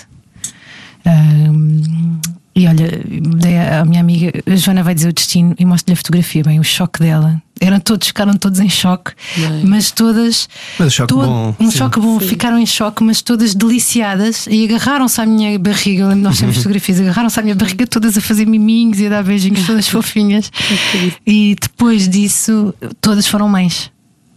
Speaker 1: Ahm, e olha, à minha amiga, a Joana vai dizer o destino e mostro-lhe a fotografia. Bem, o choque dela. Eram todos, ficaram todos em choque,
Speaker 5: Bem.
Speaker 1: mas todas.
Speaker 2: Mas choque bom,
Speaker 1: Um
Speaker 2: sim.
Speaker 1: choque bom, ficaram em choque, mas todas deliciadas e agarraram-se à minha barriga. Eu lembro, nós temos (laughs) fotografias, agarraram-se à minha barriga todas a fazer miminhos e a dar beijinhos, todas fofinhas. (laughs) E depois disso, todas foram mães.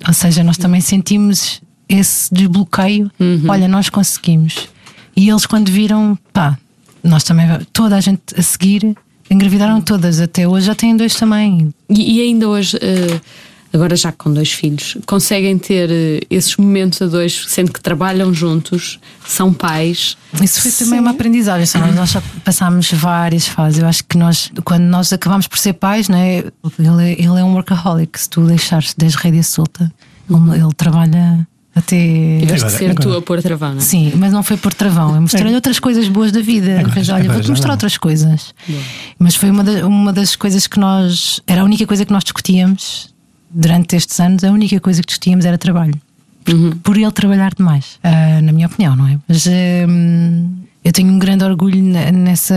Speaker 1: Ou seja, nós também sentimos esse desbloqueio. Olha, nós conseguimos. E eles, quando viram, pá, nós também, toda a gente a seguir, engravidaram todas. Até hoje já têm dois também.
Speaker 5: E, e ainda hoje, eh, agora já com dois filhos, conseguem ter eh, esses momentos a dois, sendo que trabalham juntos, são pais.
Speaker 1: Isso foi também uma aprendizagem. só Nós, (clears throat) nós já passámos várias fases. Eu acho que nós, quando nós acabamos por ser pais, né, ele, é- ele é um workaholic. Se tu deixares desde rédea solta, ele, ele trabalha até.
Speaker 5: Tiveste de ser tu a pôr travão, não é?
Speaker 1: Sim, mas não foi por travão. Eu mostrei-lhe outras coisas boas da vida.
Speaker 2: Agora
Speaker 1: Mas, olha, vou-te mostrar outras coisas. Mas foi uma, da- uma das coisas que nós. Era a única coisa que nós discutíamos durante estes anos. A única coisa que discutíamos era trabalho. Por ele trabalhar demais, ah, na minha opinião, não é? Mas. hum, eu tenho um grande orgulho ne- nessa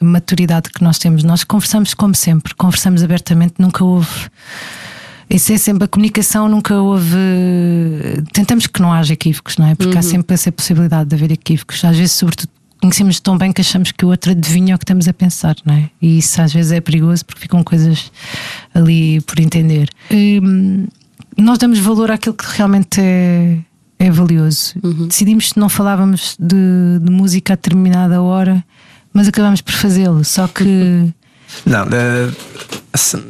Speaker 1: maturidade que nós temos. Nós conversamos como sempre, conversamos abertamente, nunca houve. Isso é sempre a comunicação, nunca houve. Tentamos que não haja equívocos, não é? Porque há sempre essa possibilidade de haver equívocos. Às vezes, sobretudo, conhecemos tão bem que achamos que o outro adivinha o que estamos a pensar, não é? E isso às vezes é perigoso porque ficam coisas ali por entender. Hum, nós damos valor àquilo que realmente é, é valioso. Decidimos que não falávamos de, de música a determinada hora, mas acabamos por fazê-lo. Só que. (laughs)
Speaker 2: Não, eh, se-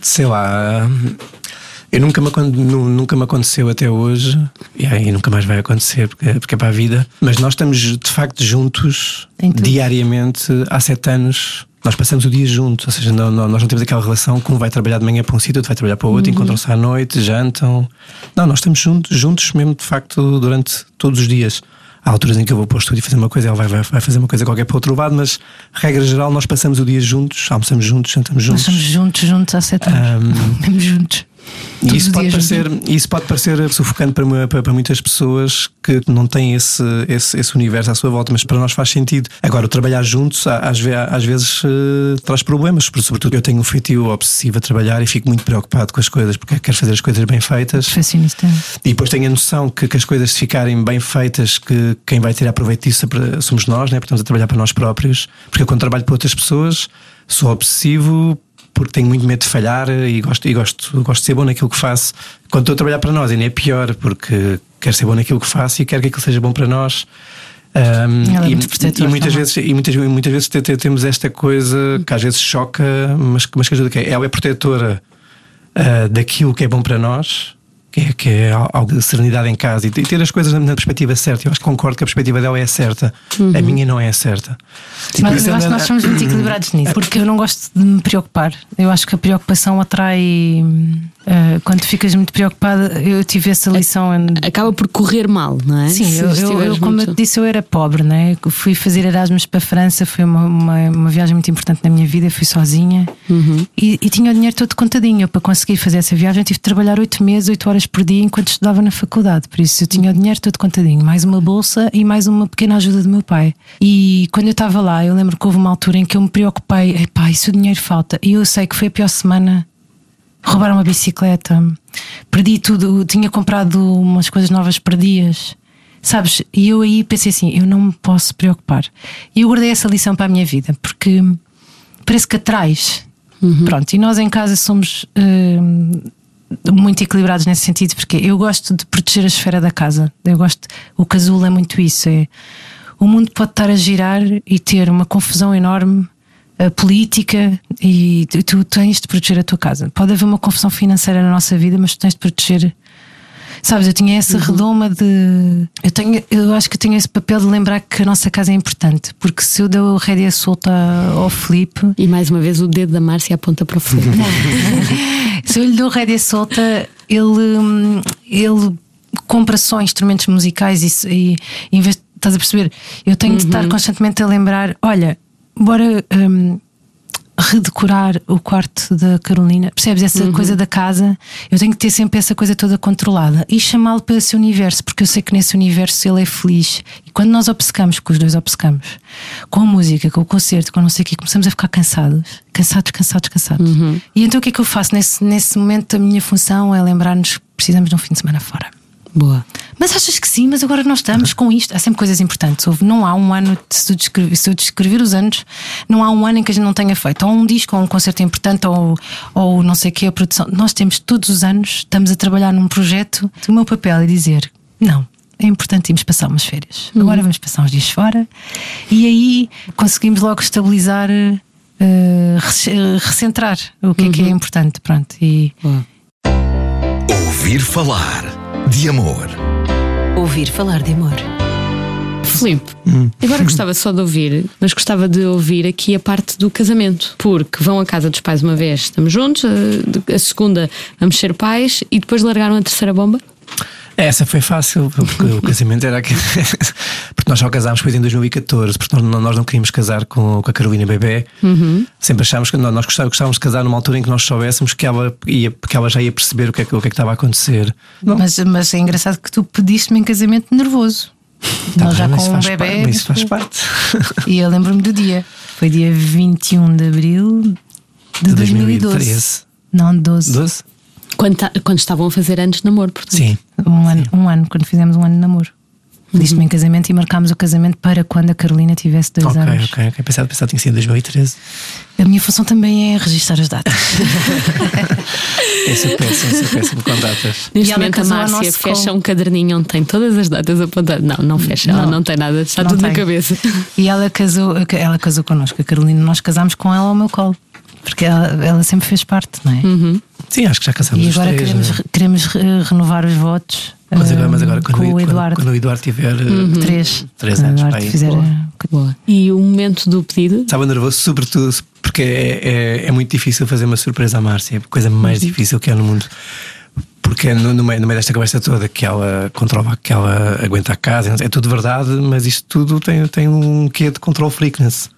Speaker 2: sei lá. Eu nunca me, nunca me aconteceu até hoje, e aí nunca mais vai acontecer, porque, porque é para a vida. Mas nós estamos de facto juntos
Speaker 1: Em tudo.
Speaker 2: diariamente há sete anos. Nós passamos o dia juntos, ou seja, não- não- nós não temos aquela relação que um vai trabalhar de manhã para um sítio, outro vai trabalhar para o outro, encontram-se à noite, jantam. Não, nós estamos juntos, juntos mesmo de facto durante todos os dias. Há alturas em que eu vou para o estúdio fazer uma coisa, ela vai, vai, vai fazer uma coisa qualquer para o outro lado, mas regra geral, nós passamos o dia juntos, almoçamos juntos, jantamos
Speaker 1: Nós
Speaker 2: juntos.
Speaker 1: estamos juntos, juntos há sete anos. (laughs) Mesmo juntos.
Speaker 2: E
Speaker 1: Todos
Speaker 2: isso pode,
Speaker 1: dias
Speaker 2: parecer, isso pode parecer sufocante para, para, para muitas pessoas que não têm esse, esse, esse universo à sua volta, mas para nós faz sentido. Agora, trabalhar juntos às, às vezes eh, traz problemas, porque, sobretudo eu tenho um feitio obsessivo a trabalhar e fico muito preocupado com as coisas, porque quero fazer as coisas bem feitas.
Speaker 1: Perfeccionista.
Speaker 2: E depois tenho a noção que, que as coisas se ficarem bem feitas, que quem vai tirar proveito disso é- somos nós, né? porque estamos a trabalhar para nós próprios. Porque eu, quando trabalho para outras pessoas, sou obsessivo porque tenho muito medo de falhar e gosto, e gosto, gosto de ser bom naquilo que faço. Quando estou a trabalhar para nós, ainda é pior, porque quero ser bom naquilo que faço e quero que aquilo seja bom para nós. Um,
Speaker 1: é
Speaker 2: e, e muitas vezes e muitas, muitas vezes te- te- temos esta coisa que às vezes choca, mas, que- mas que ajuda que é, ela é protetora ah, daquilo que é bom para nós, que é, que é al- algo de serenidade em casa e ter as coisas na, perspectiva certa. Eu acho que concordo que a perspectiva dela é certa, a minha não é certa.
Speaker 1: Mas eu acho que nós somos muito equilibrados nisso, porque eu não gosto de me preocupar. Eu acho que a preocupação atrai. Eh, quando ficas muito preocupada, eu tive essa lição.
Speaker 5: Acaba por correr mal, não é?
Speaker 1: Sim, eu, eu- eu, como eu
Speaker 5: muito-
Speaker 1: te disse, eu era pobre, né? Eu Fui fazer Erasmus para a França, foi uma, uma, uma viagem muito importante na minha vida. Fui sozinha e, e tinha o dinheiro todo contadinho. Eu, para conseguir fazer essa viagem, tive de trabalhar oito meses, oito horas por dia, enquanto estudava na faculdade. Por isso, eu tinha o dinheiro todo contadinho, mais uma bolsa e mais uma pequena ajuda do meu pai. E quando eu estava lá, eu lembro que houve uma altura em que eu me preocupei: epá, e se o dinheiro falta? E eu sei que foi a pior semana roubaram uma bicicleta, perdi tudo, tinha comprado umas coisas novas perdias. Sabes? E eu aí pensei assim: eu não me posso preocupar. E eu guardei essa lição para a minha vida, porque parece que atrás. Pronto, e nós em casa somos hum, muito equilibrados nesse sentido, porque eu gosto de proteger a esfera da casa. Eu gosto, o casulo é muito isso. É, o mundo pode estar a girar e ter uma confusão enorme, política e tu, tu tens de proteger a tua casa. Pode haver uma confusão financeira na nossa vida, mas tu tens de proteger. Sabes, eu tinha essa redoma de. Eu, tenho, eu acho que eu tenho esse papel de lembrar que a nossa casa é importante, porque se eu dou a rédea solta ao Felipe,
Speaker 5: E mais uma vez o dedo da Márcia aponta para o Filipe. (laughs)
Speaker 1: se eu lhe dou rédea solta, ele, ele compra só instrumentos musicais e, e em vez de, estás a perceber? Eu tenho de estar constantemente a lembrar: olha, bora hum, redecorar o quarto da Carolina. Percebes? Essa coisa da casa, eu tenho que ter sempre essa coisa toda controlada e chamá-lo para esse universo, porque eu sei que nesse universo ele é feliz. E quando nós obcecamos, que os dois obcecamos, com a música, com o concerto, com não sei o que, começamos a ficar cansados, cansados, cansados, cansados. E então o que é que eu faço nesse, nesse momento? A minha função é lembrar-nos que precisamos de um fim de semana fora.
Speaker 5: Boa.
Speaker 1: Mas achas que sim, mas agora nós estamos com isto. Há sempre coisas importantes. Houve, não há um ano, se, tu descrever, se eu descrever os anos, não há um ano em que a gente não tenha feito. Ou um disco, ou um concerto importante, ou, ou não sei o que, a produção. Nós temos todos os anos, estamos a trabalhar num projeto. O meu papel é dizer: não. É importante irmos passar umas férias. Agora vamos passar uns dias fora e aí conseguimos logo estabilizar, re- recentrar o que é que é importante. Pronto. E
Speaker 5: Boa.
Speaker 3: Ouvir falar de amor.
Speaker 4: Ouvir falar de amor.
Speaker 5: Filipe, agora gostava só de ouvir, mas gostava de ouvir aqui a parte do casamento. Porque vão à casa dos pais uma vez, estamos juntos, a, a segunda vamos ser pais e depois largaram a terceira bomba?
Speaker 2: Essa foi fácil, porque o casamento era aqui. (laughs) porque nós só casámos depois em 2014, porque nós, nós não queríamos casar com, com a Carolina Bebé. Sempre achámos que nós gostávamos, de casar numa altura em que nós soubéssemos que ela, ia, que ela já ia perceber o que é que, o que, é que estava a acontecer.
Speaker 1: Mas, mas é engraçado que tu pediste-me em casamento nervoso.
Speaker 2: Tá
Speaker 1: Nós já
Speaker 2: bem, mas
Speaker 1: com um bebê.
Speaker 2: parte- mas isso faz parte. (laughs)
Speaker 1: E eu lembro-me do dia. Foi dia 21 de abril de,
Speaker 2: De
Speaker 1: 2012.
Speaker 2: 2013.
Speaker 1: Não, 12.
Speaker 2: 12?
Speaker 5: Quando, quando estavam a fazer anos de namoro, portanto.
Speaker 2: Sim.
Speaker 1: Um, ano, um ano, quando fizemos um ano de namoro. Pediste-me em casamento e marcámos o casamento para quando a Carolina tivesse dois
Speaker 2: Ok,
Speaker 1: anos.
Speaker 2: ok, ok. Pensava, pensava que tinha sido em 2013.
Speaker 1: A minha função também é registrar as datas. (laughs)
Speaker 2: Essa é péssimo, essa é péssimo com datas.
Speaker 5: Neste
Speaker 1: E
Speaker 5: momento a Márcia fecha
Speaker 1: escola.
Speaker 5: um caderninho onde tem todas as datas apontadas. Não, não fecha, ela
Speaker 1: Não.
Speaker 5: não tem nada, está
Speaker 1: Não
Speaker 5: tudo na
Speaker 1: tem.
Speaker 5: cabeça.
Speaker 1: E ela casou, ela casou connosco, a Carolina, nós casámos com ela ao meu colo. Porque ela, ela sempre fez parte, não é?
Speaker 2: Sim, acho que já casamos
Speaker 1: E agora
Speaker 2: três,
Speaker 1: queremos,
Speaker 2: né?
Speaker 1: queremos re- renovar os votos.
Speaker 2: Mas agora, mas
Speaker 1: ah,
Speaker 2: agora quando,
Speaker 1: com
Speaker 2: o-
Speaker 1: o
Speaker 2: quando-
Speaker 1: Eduardo.
Speaker 2: Quando, o Eduardo tiver uh,
Speaker 1: Três.
Speaker 2: três
Speaker 1: o
Speaker 2: anos,
Speaker 1: Eduardo fizer-
Speaker 2: boa.
Speaker 5: Boa. E o momento do pedido?
Speaker 2: Estava nervoso, sobretudo porque é, é, é muito difícil fazer uma surpresa à Márcia, a coisa mais difícil que há no mundo. Porque é no, no, meio, no meio desta conversa toda que ela controla, que ela aguenta a casa, é tudo verdade, mas isto tudo tem, tem um quê de control freakness.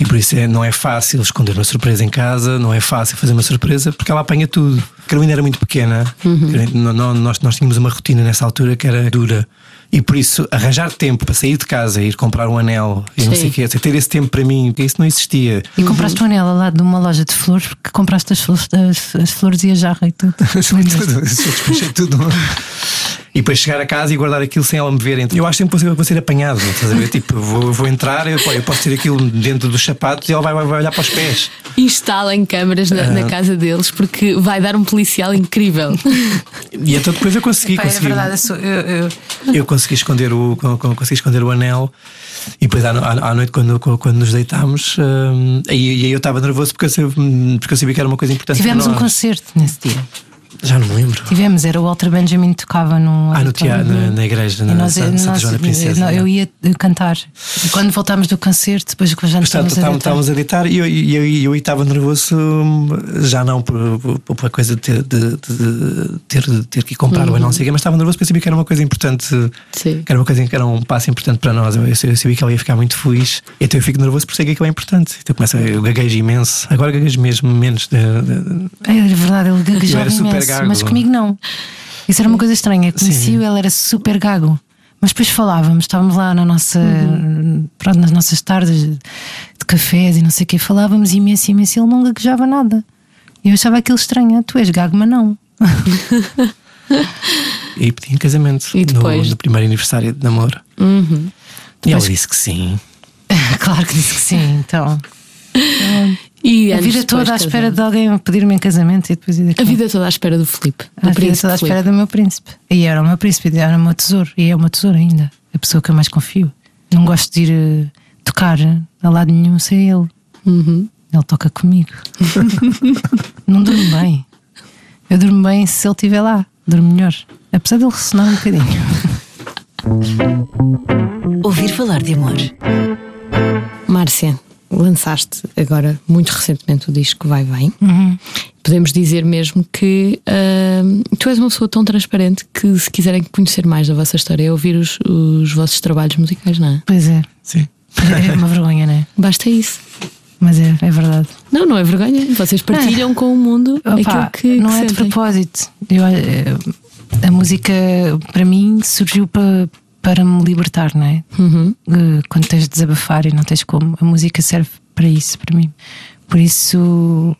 Speaker 2: E por isso é, não é fácil esconder uma surpresa em casa, não é fácil fazer uma surpresa porque ela apanha tudo. A Carolina era muito pequena, nó- nós, nós tínhamos uma rotina nessa altura que era dura. E por isso, arranjar tempo para sair de casa, ir comprar um anel e não sei o quê, ter esse tempo para mim, isso não existia.
Speaker 1: E compraste um anel lado de uma loja de flores, porque compraste as flores, as, as flores e a jarra e tudo. (laughs)
Speaker 2: tudo, eu despachei tudo. (laughs) E depois chegar a casa e guardar aquilo sem ela me ver. Eu acho sempre que vou ser apanhado. Estás a ver? (laughs) Tipo, vou, vou entrar, eu, eu posso ter aquilo dentro dos sapatos e ela vai, vai, vai olhar para os pés.
Speaker 5: Instalem câmaras na,
Speaker 2: Ah.
Speaker 5: na casa deles porque vai dar um policial incrível. (laughs)
Speaker 2: E então depois eu consegui,
Speaker 1: Pá, é
Speaker 2: consegui
Speaker 1: verdade, eu, sou- eu- eu-
Speaker 2: eu consegui esconder o, con- con- consegui esconder o anel. E depois à, à- à noite, quando, quando nos deitámos, hum, aí, aí eu estava nervoso porque eu, sabia, porque eu sabia que era uma coisa importante.
Speaker 1: tivemos
Speaker 2: para
Speaker 1: um concerto nesse dia.
Speaker 2: Já não me lembro.
Speaker 1: Tivemos, era o Walter Benjamin que tocava num.
Speaker 2: Ah, no teatro, na, na igreja, na
Speaker 1: nós,
Speaker 2: Santa, Santa
Speaker 1: nós-
Speaker 2: Joana Princesa.
Speaker 1: não, eu ia eh, cantar. E quando voltámos do concerto, depois que já nos
Speaker 2: Portanto,
Speaker 1: estávamos a
Speaker 2: estávamos
Speaker 1: deitar
Speaker 2: e eu, eu, eu estava nervoso, já não por, por, por a coisa de ter, de, de ter, de ter que ir comprar ou não sei o quê, mas estava nervoso porque eu sabia que era uma coisa importante,
Speaker 5: Sim.
Speaker 2: que era uma coisa que era um passo importante para nós. Eu, eu sabia que ela ia ficar muito feliz, então eu fico nervoso por sei que aquilo é importante. Então eu começo eu gaguejo imenso, agora gaguejo mesmo menos. De, de-
Speaker 1: É verdade, ele gaguejava
Speaker 2: era super gago.
Speaker 1: mas comigo não. Isso era uma coisa estranha. Eu conheci-o, ele era super gago. Mas depois falávamos, estávamos lá na nossa, pronto, nas nossas tardes de cafés e não sei o quê, falávamos imenso, imenso, e ele não gaguejava nada. E eu achava aquilo estranho. "Ah, Tu és gago, mas não.
Speaker 2: e pedi em casamento
Speaker 5: E depois?
Speaker 2: no, no primeiro aniversário de namoro. E ela disse que sim. (laughs)
Speaker 1: claro que disse que sim, então. (laughs)
Speaker 5: E
Speaker 1: A vida
Speaker 5: depois
Speaker 1: toda à espera de alguém pedir-me em casamento e depois ir daqui.
Speaker 5: A vida toda à espera do Filipe. Do
Speaker 1: A vida toda à
Speaker 5: Filipe.
Speaker 1: espera do meu príncipe. E era o meu príncipe, e era o meu tesouro. E é o meu tesouro ainda. A pessoa que eu mais confio. Não gosto de ir eh, tocar a lado nenhum sem ele. Ele toca comigo. (laughs) não durmo bem. Eu durmo bem se ele estiver lá. Durmo melhor. Apesar de ele ressonar um bocadinho.
Speaker 4: Ouvir falar de amor.
Speaker 5: Márcia, lançaste agora muito recentemente o disco Vai Bem. Podemos dizer mesmo que ahm, tu és uma pessoa tão transparente que se quiserem conhecer mais da vossa história é ouvir os, os vossos trabalhos musicais, não é?
Speaker 1: Pois é.
Speaker 2: Sim.
Speaker 1: É uma vergonha, não é?
Speaker 5: Basta isso.
Speaker 1: Mas é, é verdade.
Speaker 5: Não, não é vergonha. Vocês partilham com o mundo
Speaker 1: Opa,
Speaker 5: aquilo que,
Speaker 1: não
Speaker 5: que
Speaker 1: é de
Speaker 5: sentem.
Speaker 1: propósito. Eu, eh, a música, para mim, surgiu para, para me libertar, não é?
Speaker 5: Uhum.
Speaker 1: Eh, Quando tens de desabafar e não tens como, a música serve para isso, para mim. Por isso,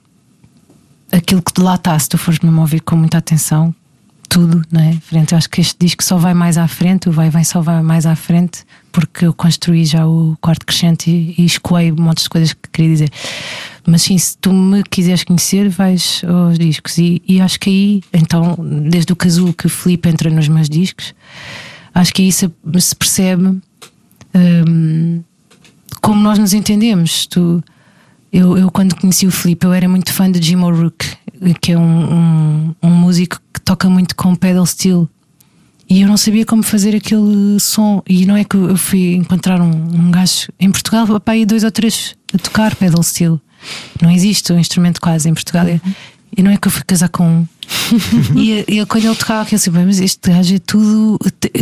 Speaker 1: aquilo que lá está, se tu fores mesmo ouvir com muita atenção, tudo, não é? Frente. Eu acho que este disco só vai mais à frente, o Vai Vem só vai mais à frente, porque eu construí já o quarto crescente e, e escoei montes de coisas que queria dizer. Mas sim, se tu me quiseres conhecer, vais aos discos. E, e acho que aí, então, desde o casulo que o Felipe entra nos meus discos, acho que aí se, se percebe hum, como nós nos entendemos. Tu, eu, eu, quando conheci o Felipe, eu era muito fã de Jim O'Rourke, que é um, um, um músico que toca muito com pedal steel. E eu não sabia como fazer aquele som. E não é que eu fui encontrar um, um gajo em Portugal, papai, dois ou três a tocar pedal steel. Não existe um instrumento quase em Portugal. E- E não é que eu fui casar com um. (laughs) e, e quando ele tocava aquilo, eu assim, "Bem, mas este gajo é tudo,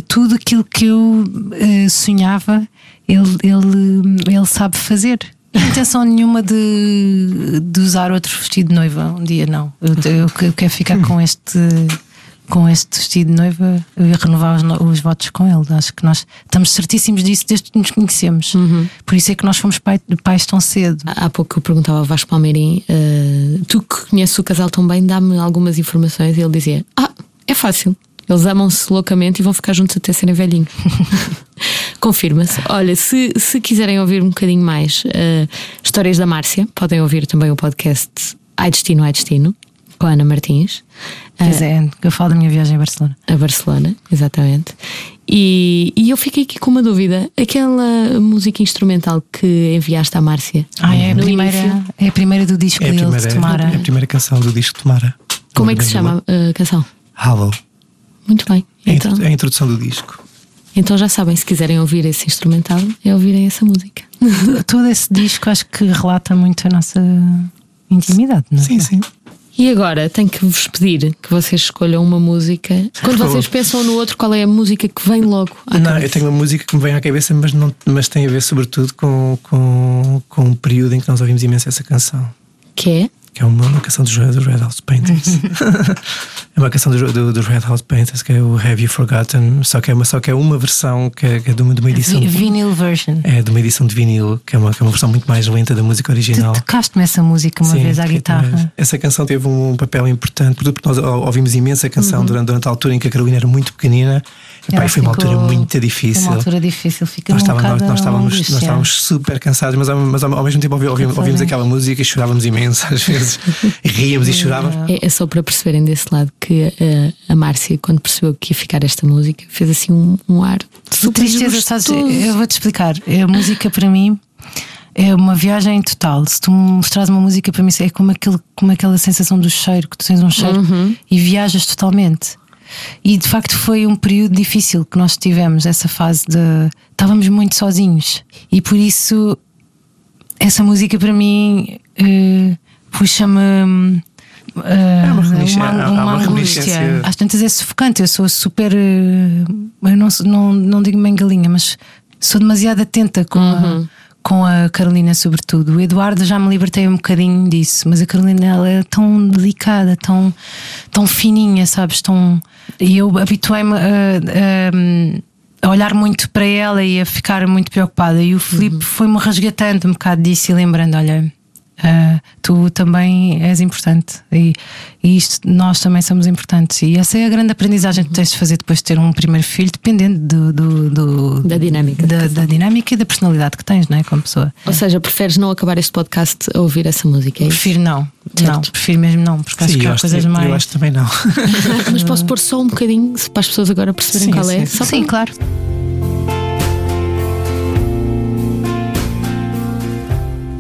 Speaker 1: tudo aquilo que eu eh, sonhava, ele, ele, ele sabe fazer. Não intenção nenhuma de, de usar outro vestido de noiva um dia, não. Eu, eu, eu quero ficar com este com este vestido de noiva eu ia renovar os, os votos com ele. Acho que nós estamos certíssimos disso desde que nos conhecemos. Por isso é que nós fomos pai- pais tão cedo.
Speaker 5: Há pouco eu perguntava ao Vasco Palmeirim, eh, tu que conheces o casal tão bem, dá-me algumas informações. E ele dizia: Ah, é fácil. Eles amam-se loucamente e vão ficar juntos até serem velhinhos. (laughs) Confirma-se. Olha, se, se quiserem ouvir um bocadinho mais eh, histórias da Márcia, podem ouvir também o podcast Ai Destino, Ai Destino, com a Ana Martins.
Speaker 1: Pois é, que eu falo da minha viagem a Barcelona.
Speaker 5: A Barcelona, exatamente. E, e eu fiquei aqui com uma dúvida: aquela música instrumental que enviaste à Márcia.
Speaker 1: Ah, é a, primeira,
Speaker 5: início,
Speaker 1: é a primeira do disco
Speaker 2: É
Speaker 1: dele,
Speaker 2: primeira,
Speaker 1: de Tomara.
Speaker 2: é a primeira canção do disco Tomara.
Speaker 5: como é que se chama a canção?
Speaker 2: Hollow.
Speaker 5: Muito bem.
Speaker 2: É
Speaker 5: Então,
Speaker 2: é a introdução do disco.
Speaker 5: então já sabem, se quiserem ouvir esse instrumental, é ouvirem essa música.
Speaker 1: Todo esse disco acho que relata muito a nossa intimidade, não é?
Speaker 2: Sim, sim.
Speaker 5: E agora tenho que vos pedir que vocês escolham uma música. Quando vocês pensam no outro, qual é a música que vem logo à
Speaker 2: Não,
Speaker 5: cabeça?
Speaker 2: eu tenho uma música que me vem à cabeça, mas, não, mas tem a ver sobretudo com, com, com um período em que nós ouvimos imenso essa canção.
Speaker 5: Que é?
Speaker 2: Que é uma, canção dos, dos Red House Painters. (laughs) é uma canção dos, do- dos Red House Painters que é o Have You Forgotten, só que é uma, só que é uma versão que é, que é de, uma, de uma edição.
Speaker 1: Vi- Vinyl version.
Speaker 2: É de uma edição de vinil, que é uma, que é uma versão muito mais lenta da música original.
Speaker 1: Tu tocaste-me essa música uma
Speaker 2: Sim,
Speaker 1: vez à guitarra.
Speaker 2: Essa canção teve um papel importante, porque nós ou- ouvimos imensa
Speaker 1: Uhum.
Speaker 2: canção durante, durante a altura em que a Carolina era muito pequenina. Epá, foi uma altura muito
Speaker 1: Foi
Speaker 2: difícil.
Speaker 1: uma altura difícil, fica
Speaker 2: Nós
Speaker 1: um
Speaker 2: estávamos, nós, estávamos, nós estávamos super cansados, mas, ao- mas ao, mesmo tempo ouvi- ouvi- ouvimos aquela música e chorávamos imenso (laughs) às vezes. E ríamos e chorávamos.
Speaker 5: É, é só para perceberem desse lado que eh, a Márcia, quando percebeu que ia ficar esta música, fez assim um, um ar
Speaker 1: De
Speaker 5: super
Speaker 1: tristeza, sabes?
Speaker 5: gostoso.
Speaker 1: Eu vou-te explicar. A música para mim é uma viagem total. Se tu me mostrares uma música para mim, é como, aquele, como aquela sensação do cheiro, que tu tens um cheiro e viajas totalmente. E de facto foi um período difícil que nós tivemos, essa fase de. Estávamos muito sozinhos. E por isso, essa música para mim eh, puxa-me.
Speaker 2: uma reminiscência-
Speaker 1: uma, angústia.
Speaker 2: reminiscência.
Speaker 1: Às tantas é sufocante. Eu sou super. eh, Eu não, não, não digo bem galinha, mas sou demasiado atenta com, a, com a Carolina, sobretudo. O Eduardo já me libertei um bocadinho disso, mas a Carolina ela é tão delicada, tão, tão fininha, sabes? Tão, e eu habituei-me a, a- a olhar muito para ela e a ficar muito preocupada. E o Filipe foi-me resgatando um bocado disso e lembrando: olha. Ah, tu também és importante e, e isto nós também somos importantes e essa é a grande aprendizagem que tens de fazer depois de ter um primeiro filho dependendo do, do- do-
Speaker 5: Da dinâmica.
Speaker 1: da, da dinâmica e da personalidade que tens, não é? Como pessoa.
Speaker 5: Ou seja, preferes não acabar este podcast a ouvir essa música? É?
Speaker 1: Prefiro não.
Speaker 5: Certo.
Speaker 1: Não, prefiro mesmo não, porque acho
Speaker 2: Sim,
Speaker 1: que há coisas
Speaker 2: eu,
Speaker 1: mais.
Speaker 2: eu acho que também não. (laughs) (laughs)
Speaker 5: Mas posso pôr só um bocadinho se- para as pessoas agora perceberem
Speaker 2: Sim,
Speaker 5: qual é?
Speaker 2: sim.
Speaker 5: Só
Speaker 1: Sim,
Speaker 5: para...
Speaker 1: claro.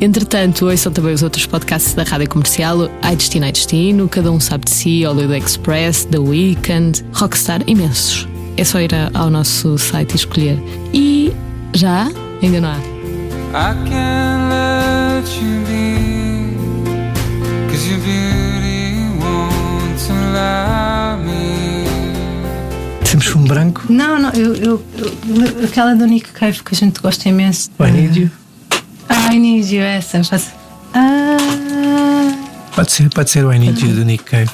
Speaker 5: Entretanto, ouçam também os outros podcasts da Rádio Comercial: Ai Destino, Ai Destino, Cada Um Sabe de Si, Hollywood Express, The Weekend, Rockstar, imensos. É só ir ao nosso site e escolher. E já? Ainda não há.
Speaker 7: I can't let you be Cause your beauty won't allow me
Speaker 2: Temos fumo branco.
Speaker 8: Não, não, eu, eu, eu- aquela do Nick Cave que a gente gosta imenso.
Speaker 2: I need you.
Speaker 8: I need you, essa. Faz... Ah,
Speaker 2: Pode ser, pode ser o I need you do Nick Cave.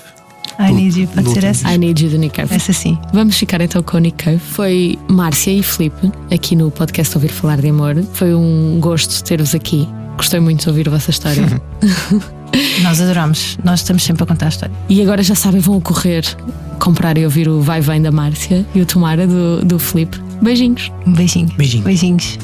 Speaker 8: I need you, pode ser essa?
Speaker 5: I Need You do Nick Cave.
Speaker 8: Essa sim.
Speaker 5: Vamos ficar então com o Nick Cave. Foi Márcia e Filipe aqui no podcast Ouvir Falar de Amor. Foi um gosto ter-vos aqui. Gostei muito de ouvir a vossa história. (laughs)
Speaker 8: Nós adoramos. Nós estamos sempre a contar a história.
Speaker 5: e agora já sabem, vão correr comprar e ouvir o Vai Vem da Márcia e o Tomara do, do Filipe. Beijinhos.
Speaker 8: Um beijinho.
Speaker 2: Beijinho.
Speaker 8: Beijinhos.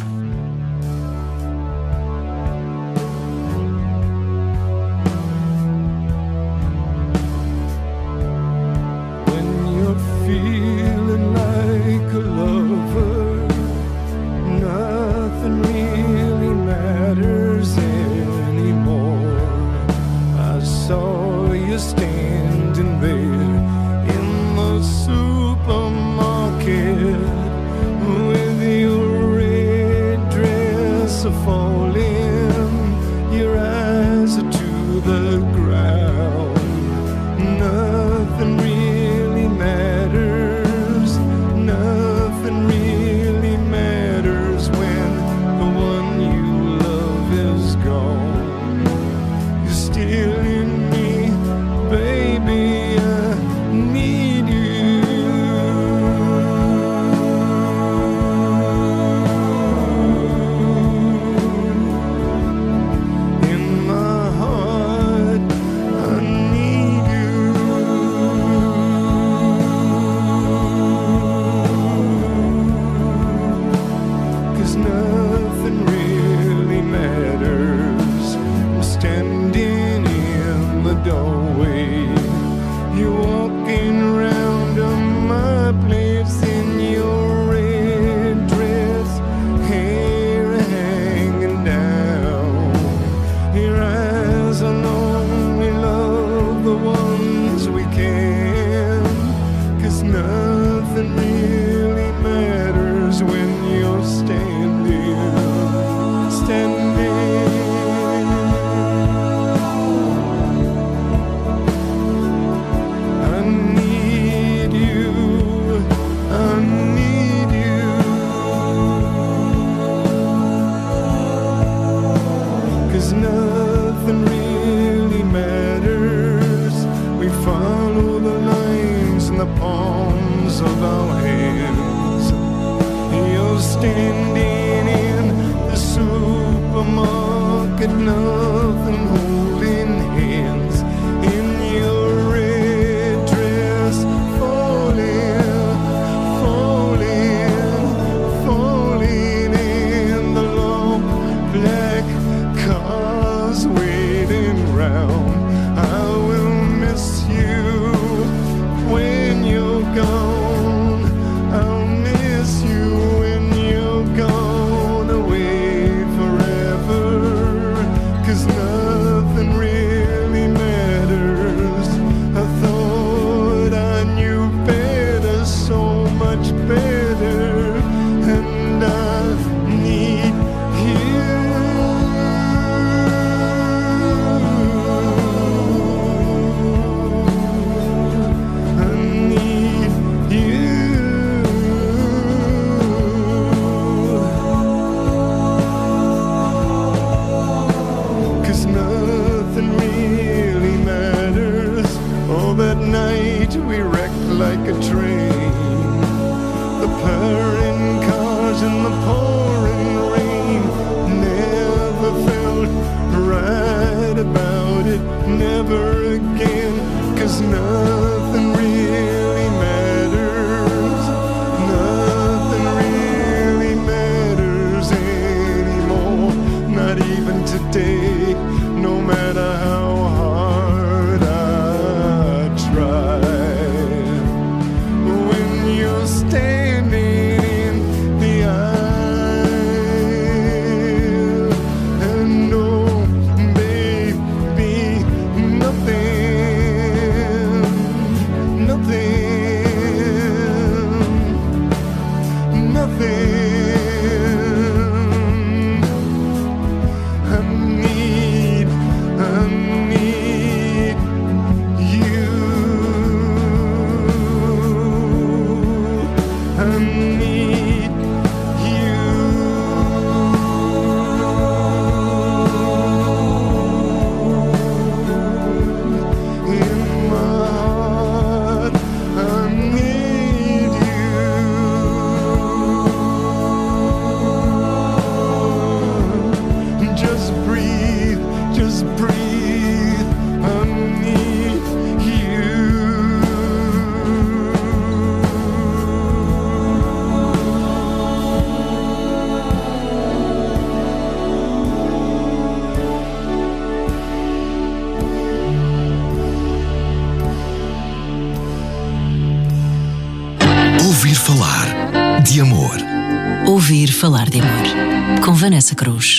Speaker 4: Vanessa Cruz.